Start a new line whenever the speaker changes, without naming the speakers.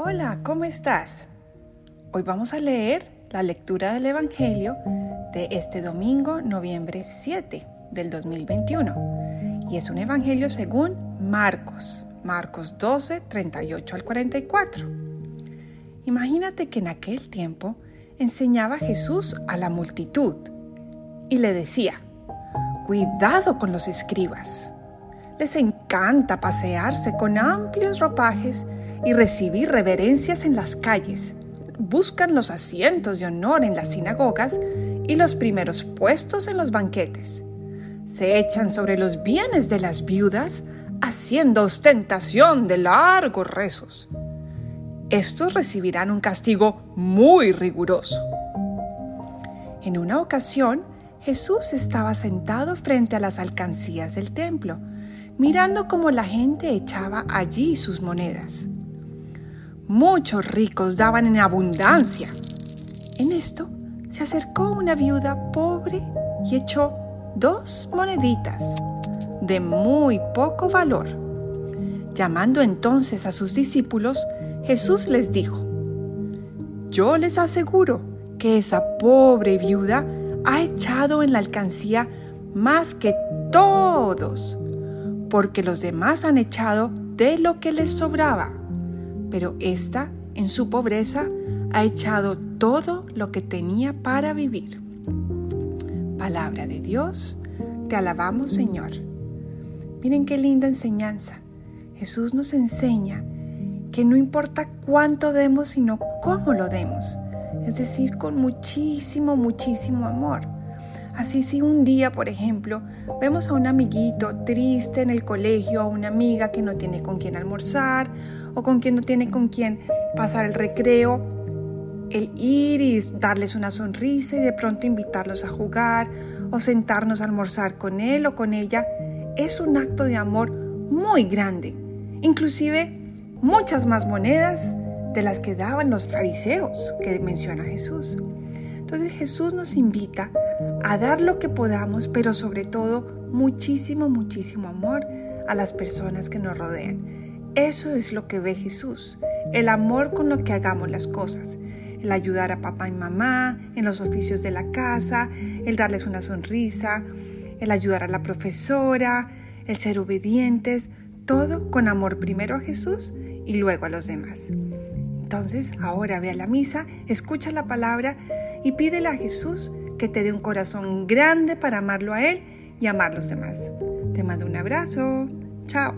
Hola, ¿cómo estás? Hoy vamos a leer la lectura del Evangelio de este domingo, noviembre 7 del 2021. Y es un Evangelio según Marcos, Marcos 12, 38 al 44. Imagínate que en aquel tiempo enseñaba Jesús a la multitud y le decía, cuidado con los escribas. Les encanta pasearse con amplios ropajes y recibir reverencias en las calles. Buscan los asientos de honor en las sinagogas y los primeros puestos en los banquetes. Se echan sobre los bienes de las viudas, haciendo ostentación de largos rezos. Estos recibirán un castigo muy riguroso. En una ocasión, Jesús estaba sentado frente a las alcancías del templo, mirando cómo la gente echaba allí sus monedas. Muchos ricos daban en abundancia. En esto se acercó una viuda pobre y echó dos moneditas de muy poco valor. Llamando entonces a sus discípulos, Jesús les dijo, Yo les aseguro que esa pobre viuda ha echado en la alcancía más que todos, porque los demás han echado de lo que les sobraba pero ésta, en su pobreza, ha echado todo lo que tenía para vivir. Palabra de Dios, te alabamos Señor. Miren qué linda enseñanza. Jesús nos enseña que no importa cuánto demos, sino cómo lo demos. Es decir, con muchísimo, muchísimo amor. Así si un día, por ejemplo, vemos a un amiguito triste en el colegio, a una amiga que no tiene con quién almorzar o con quien no tiene con quién pasar el recreo, el ir y darles una sonrisa y de pronto invitarlos a jugar o sentarnos a almorzar con él o con ella, es un acto de amor muy grande. Inclusive muchas más monedas de las que daban los fariseos que menciona Jesús. Entonces Jesús nos invita a dar lo que podamos, pero sobre todo muchísimo, muchísimo amor a las personas que nos rodean. Eso es lo que ve Jesús, el amor con lo que hagamos las cosas, el ayudar a papá y mamá en los oficios de la casa, el darles una sonrisa, el ayudar a la profesora, el ser obedientes, todo con amor primero a Jesús y luego a los demás. Entonces, ahora ve a la misa, escucha la palabra y pídele a Jesús que te dé un corazón grande para amarlo a Él y amar a los demás. Te mando un abrazo. Chao.